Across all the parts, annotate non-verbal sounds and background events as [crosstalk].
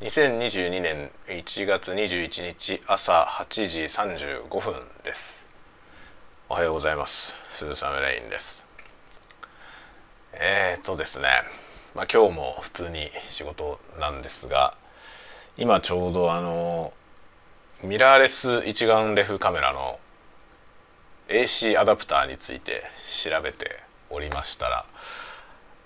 2022年1月21日朝8時35分です。おはようございます。スーサムレインです。えー、っとですね。まあ今日も普通に仕事なんですが今ちょうどあのミラーレス一眼レフカメラの AC アダプターについて調べておりましたら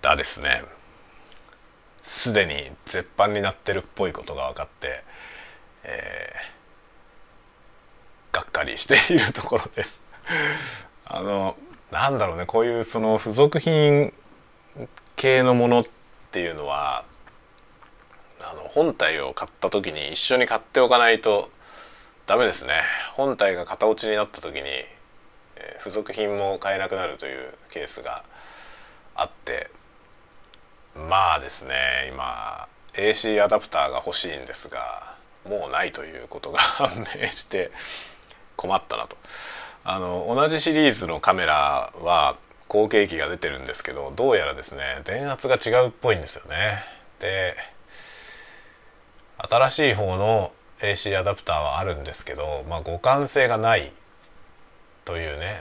だですね。すでに絶版になってるっぽいことが分かって、えー、がっかりしているところです。[laughs] あのなんだろうね。こういうその付属品系のものっていうのはあの本体を買った時に一緒に買っておかないとダメですね。本体が型落ちになった時に、えー、付属品も買えなくなるというケースがあってまあですね今 AC アダプターが欲しいんですがもうないということが [laughs] 判明して困ったなと。あの同じシリーズのカメラは後継機が出てるんですけどどうやらですね電圧が違うっぽいんですよね。で新しい方の AC アダプターはあるんですけど、まあ、互換性がないというね、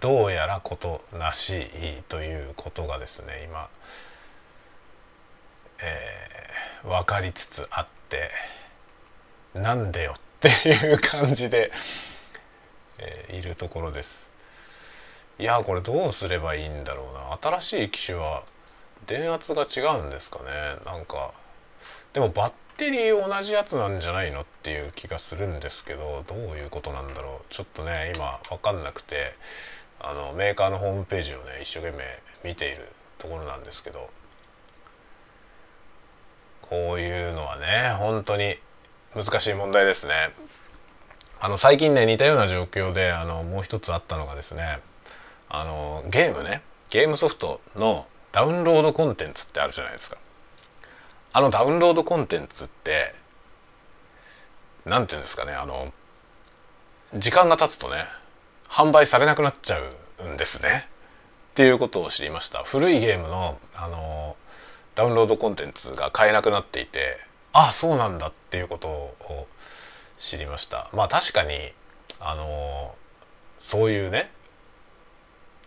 どうやらことなしいということがですね今、えー、分かりつつあってなんでよっていう感じで、えー、いるところです。いやこれどうすればいいんだろうな新しい機種は電圧が違うんですかねなんかでもバッテリー同じやつなんじゃないのっていう気がするんですけどどういうことなんだろうちょっとね今分かんなくてあのメーカーのホームページをね一生懸命見ているところなんですけどこういうのはね本当に難しい問題ですね。あの最近ね似たような状況であのもう一つあったのがですねあのゲームねゲームソフトのダウンロードコンテンツってあるじゃないですか。あのダウンロードコンテンツって何て言うんですかねあの時間が経つとね販売されなくなっちゃうんですね。っていうことを知りました。古いゲームのあのダウンロードコンテンツが買えなくなっていてああそうなんだっていうことを知りました。まあ確かにあのそういうね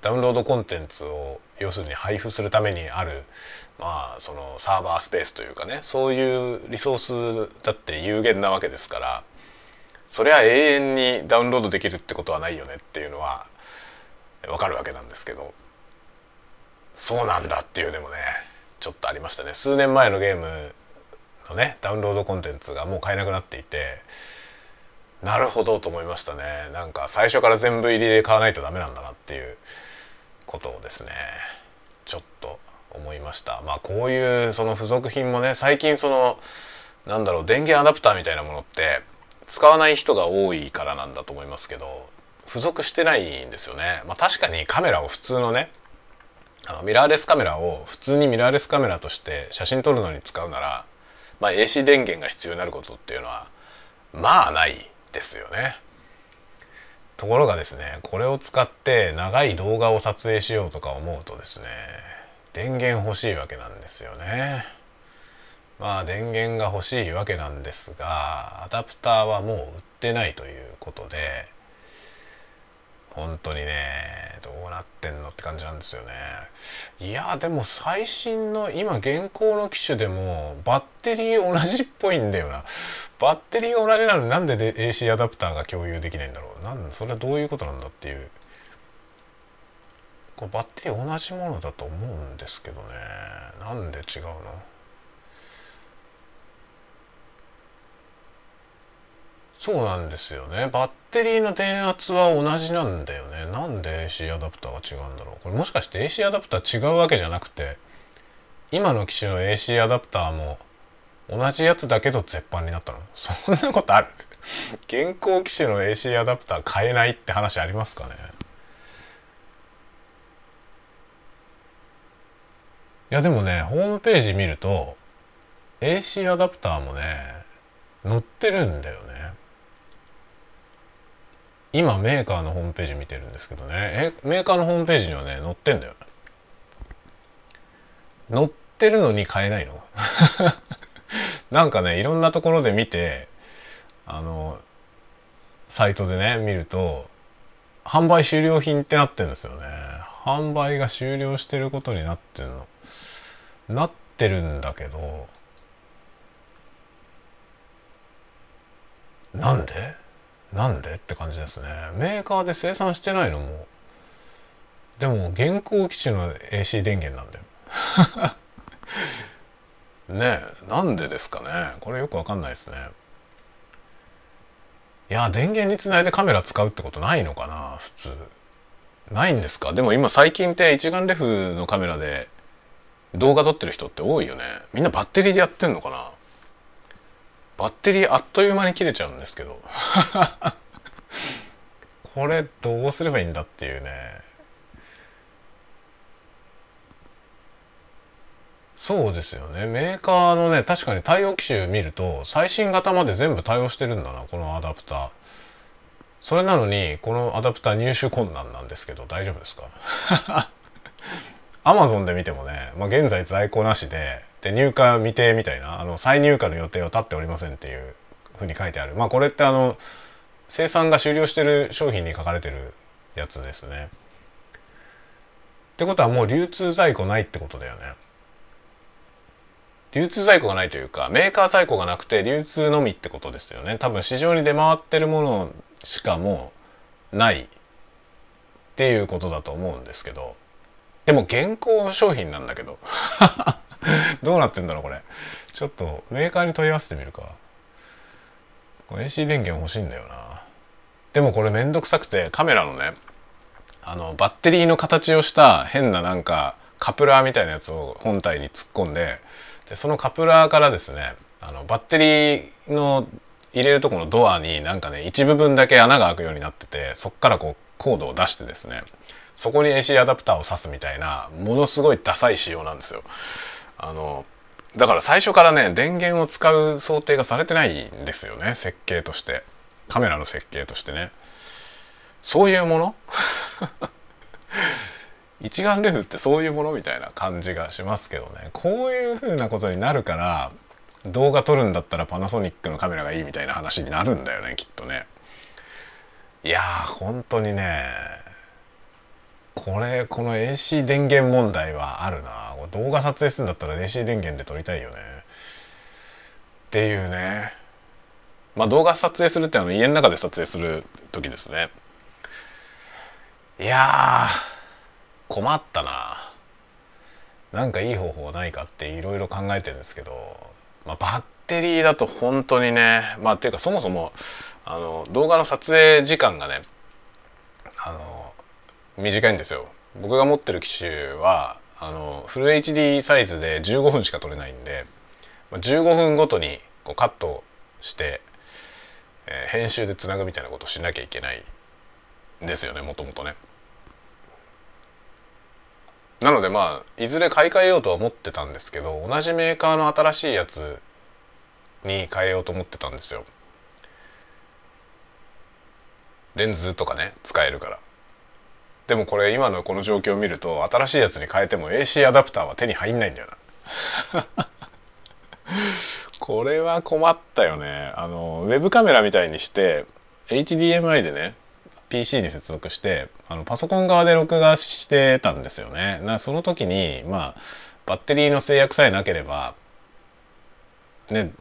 ダウンロードコンテンツを要するに配布するためにあるまあそのサーバースペースというかねそういうリソースだって有限なわけですからそれは永遠にダウンロードできるってことはないよねっていうのはわかるわけなんですけどそうなんだっていうでもねちょっとありましたね。数年前のゲームのねダウンロードコンテンツがもう買えなくなっていてなるほどと思いましたね。なんか最初から全部入りで買わないとダメなんだなっていうことをですね。したまあこういうその付属品もね最近そのなんだろう電源アダプターみたいなものって使わない人が多いからなんだと思いますけど付属してないんですよね。まあ、確かにカメラを普通のねあのミラーレスカメラを普通にミラーレスカメラとして写真撮るのに使うなら、まあ、AC 電源が必要になることっていうのはまあないですよね。ところがですねこれを使って長い動画を撮影しようとか思うとですね電源欲しいわけなんですよね。まあ電源が欲しいわけなんですがアダプターはもう売ってないということで本当にねどうなってんのって感じなんですよね。いやでも最新の今現行の機種でもバッテリー同じっぽいんだよな。バッテリーが同じなのになんで AC アダプターが共有できないんだろう。なんそれはどういうことなんだっていうこれバッテリー同じものだと思うんですけどね。なんで違うの？そうなんですよね。バッテリーの電圧は同じなんだよね。なんで AC アダプターが違うんだろう。これもしかして AC アダプター違うわけじゃなくて今の機種の AC アダプターも同じやつだけど絶版になったの？そんなことある？[laughs] 現行機種の AC アダプター買えないって話ありますかね？いやでもねホームページ見ると AC アダプターもね載ってるんだよね。今メーカーのホームページ見てるんですけどね。えメーカーのホームページにはね載ってんだよ。載っってるのに買えないの。[laughs] なんかねいろんなところで見てあのサイトでね見ると販売終了品ってなってるんですよね。販売が終了してることになってるの。なってるんだけどなんで？なんでって感じですね。メーカーで生産してないのも。でも現行機種の AC 電源なんだよ。[laughs] ねえなんでですかね。これよくわかんないですね。いや電源につないでカメラ使うってことないのかな普通。ないんですか？でも今最近って一眼レフのカメラで動画撮ってる人って多いよね。みんなバッテリーでやってんのかな？バッテリーあっという間に切れちゃうんですけど。[laughs] これどうすればいいんだっていうね。そうですよね。メーカーのね確かに対応機種見ると最新型まで全部対応してるんだなこのアダプター。それなのにこのアダプター入手困難なんですけど大丈夫ですか？アマゾンで見てもね、まあ、現在在庫なしでで入荷未定みたいなあの再入荷の予定を立っておりませんっていうふうに書いてある。まあこれってあの生産が終了してる商品に書かれてるやつですね。ってことはもう流通在庫ないってことだよね。流通在庫がないというかメーカー在庫がなくて流通のみってことですよね。多分市場に出回ってるものしかもうないっていうことだと思うんですけど。でも現行商品なんだけど。[laughs] どうなってんだろうこれ。ちょっとメーカーに問い合わせてみるか。AC 電源欲しいんだよな。でもこれめんどくさくてカメラのねあのバッテリーの形をした変ななんかカプラーみたいなやつを本体に突っ込んででそのカプラーからですねあのバッテリーの入れるとこのドアになんかね一部分だけ穴が開くようになっててそっからこうコードを出してですねそこに AC アダプターを挿すみたいなものすごいダサい仕様なんですよ。あのだから最初からね電源を使う想定がされてないんですよね。設計として。カメラの設計としてね。そういうもの？[laughs] 一眼レフってそういうものみたいな感じがしますけどね。こういう風なことになるから動画撮るんだったらパナソニックのカメラがいいみたいな話になるんだよねきっとね。いやー本当にねこれこの AC 電源問題はあるな。動画撮影するんだったら AC 電源で撮りたいよね。っていうね。まあ動画撮影するってあの家の中で撮影する時ですね。いや困ったな。なんかいい方法ないかっていろいろ考えてるんですけど、まあ、バッテリーだと本当にねまあっていうかそもそもあの動画の撮影時間がねあの短いんですよ僕が持ってる機種はあのフル HD サイズで15分しか撮れないんで15分ごとにこうカットして、えー、編集でつなぐみたいなことしなきゃいけないんですよねもともとね。なのでまあいずれ買い替えようとは思ってたんですけど同じメーカーの新しいやつに変えようと思ってたんですよ。レンズとかね使えるから。でもこれ今のこの状況を見ると新しいやつに変えても AC アダプターは手に入んないんだよな。[laughs] これは困ったよね。あのウェブカメラみたいにして HDMI でね PC に接続してあのパソコン側で録画してたんですよね。なその時にまあバッテリーの制約さえなければね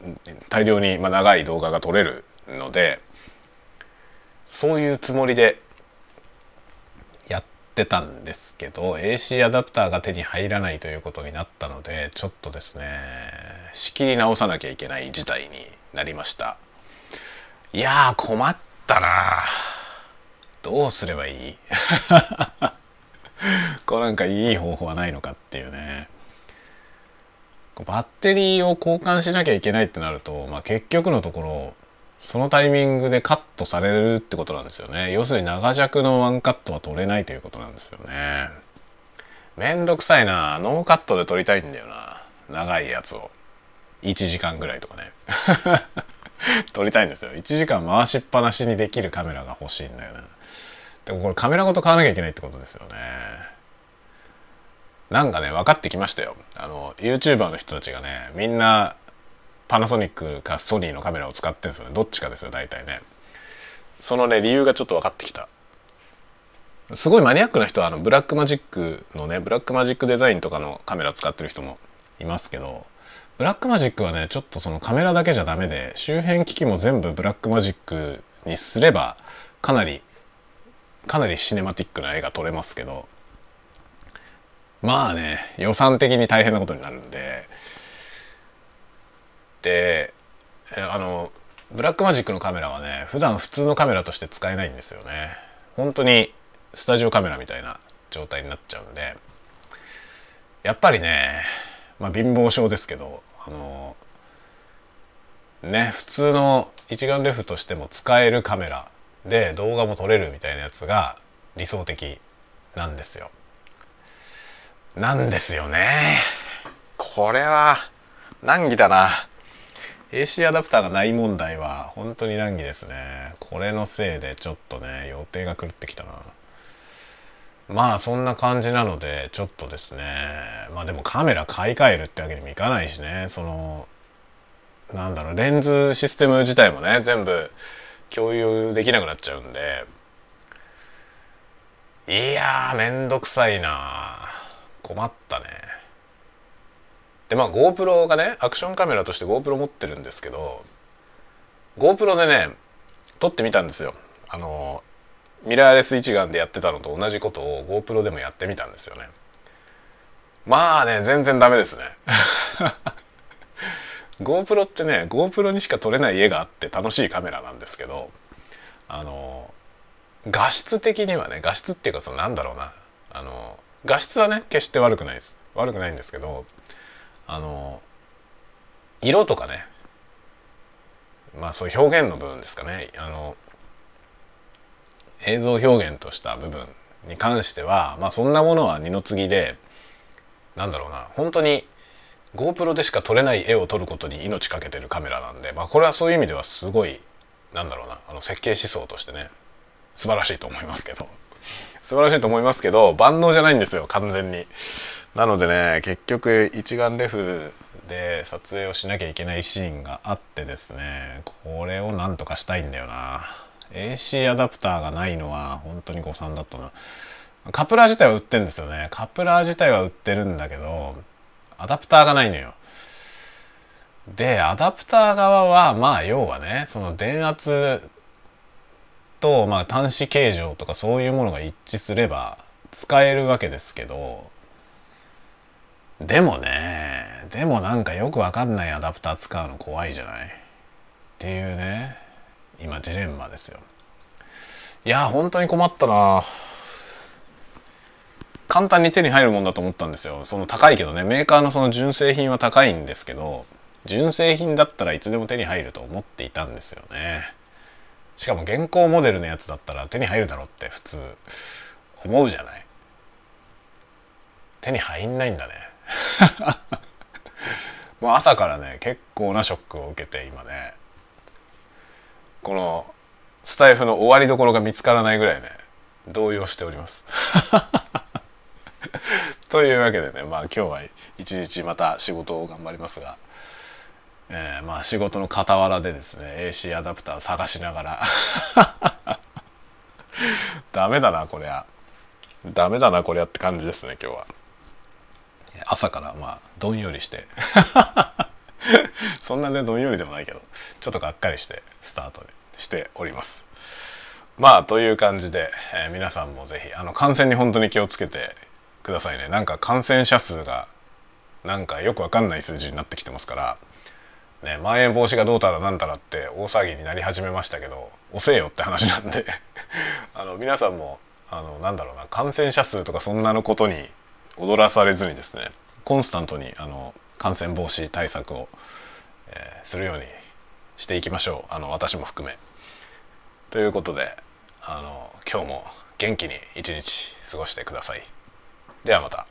大量に、まあ、長い動画が撮れるのでそういうつもりでってたんですけど AC アダプターが手に入らないということになったのでちょっとですね仕切り直さなきゃいけない事態になりました。いやー困ったなどうすればいい？[laughs] こうなんかいい方法はないのかっていうね。バッテリーを交換しなきゃいけないってなると、まあ、結局のところそのタイミングでカットされるってことなんですよね。要するに長尺のワンカットは取れないということなんですよね。めんどくさいな。ノーカットで撮りたいんだよな。長いやつを。1時間ぐらいとかね。[laughs] 撮りたいんですよ。1時間回しっぱなしにできるカメラが欲しいんだよな。でもこれカメラごと買わなきゃいけないってことですよね。なんかね分かってきましたよ。あの YouTuber の人たちがねみんなパナソニックかソニーのカメラを使ってるんですよね。どっちかですよ大体ね。そのね理由がちょっと分かってきた。すごいマニアックな人はあのブラックマジックのねブラックマジックデザインとかのカメラ使ってる人もいますけどブラックマジックはねちょっとそのカメラだけじゃダメで周辺機器も全部ブラックマジックにすればかなりかなりシネマティックな絵が撮れますけどまあね予算的に大変なことになるんでであのブラックマジックのカメラはね普段普通のカメラとして使えないんですよね本当にスタジオカメラみたいな状態になっちゃうんでやっぱりねまあ貧乏症ですけどあのね普通の一眼レフとしても使えるカメラで動画も撮れるみたいなやつが理想的なんですよ。なんですよね。これは難儀だな。AC アダプターがない問題は本当に難儀ですね。これのせいでちょっとね予定が狂ってきたな。まあそんな感じなのでちょっとですね。まあでもカメラ買い替えるってわけにもいかないしね。そのなんだろうレンズシステム自体もね全部共有できなくなっちゃうんで。いやーめんどくさいな困ったね。でまあ GoPro がねアクションカメラとして GoPro 持ってるんですけど GoPro でね撮ってみたんですよ。あのミラーレス一眼でやってたのと同じことを GoPro でもやってみたんですよね。まあね全然ダメですね。[laughs] GoPro ってね GoPro にしか撮れない絵があって楽しいカメラなんですけどあの画質的にはね画質っていうかそのなんだろうな。あの画質はね決して悪くないです。悪くないんですけどあの色とかね。まあそういう表現の部分ですかね。あの映像表現とした部分に関してはまあそんなものは二の次でなんだろうな。本当に GoPro でしか撮れない絵を撮ることに命かけてるカメラなんで、まあ、これはそういう意味ではすごいなんだろうな。あの設計思想としてね。素晴らしいと思いますけど。素晴らしいと思いますけど万能じゃないんですよ完全に。なのでね結局一眼レフで撮影をしなきゃいけないシーンがあってですねこれをなんとかしたいんだよな。AC アダプターがないのは本当に誤算だったな。カプラー自体は売ってるんですよね。カプラー自体は売ってるんだけどアダプターがないのよ。でアダプター側はまあ要はねその電圧とまあ端子形状とかそういうものが一致すれば使えるわけですけどでもねでもなんかよくわかんないアダプター使うの怖いじゃない？っていうね今ジレンマですよ。いや本当に困ったな。簡単に手に入るもんだと思ったんですよ。その高いけどねメーカーのその純正品は高いんですけど純正品だったらいつでも手に入ると思っていたんですよね。しかも現行モデルのやつだったら手に入るだろうって普通思うじゃない？手に入んないんだね。[laughs] もう朝からね結構なショックを受けて今ね。このスタイフの終わりどころが見つからないぐらいね動揺しております。[laughs] というわけでねまあ今日は一日また仕事を頑張りますが、えー、まあ仕事の傍らでですね AC アダプター探しながら。[laughs] ダメだなこりゃ。ダメだなこりゃって感じですね今日は。朝からまあどんよりして。[laughs] そんなねどんよりでもないけどちょっとがっかりしてスタートしております。まあという感じで、えー、皆さんも是非あの感染に本当に気をつけてくださいね。なんか感染者数がなんかよくわかんない数字になってきてますからねまん延防止がどうたらなんたらって大騒ぎになり始めましたけど遅えよって話なんで [laughs] あの皆さんもあのなんだろうな感染者数とかそんなのことに踊らされずにですねコンスタントにあの感染防止対策を、えー、するようにしていきましょうあの私も含め。ということであの今日も元気に一日過ごしてください。ではまた。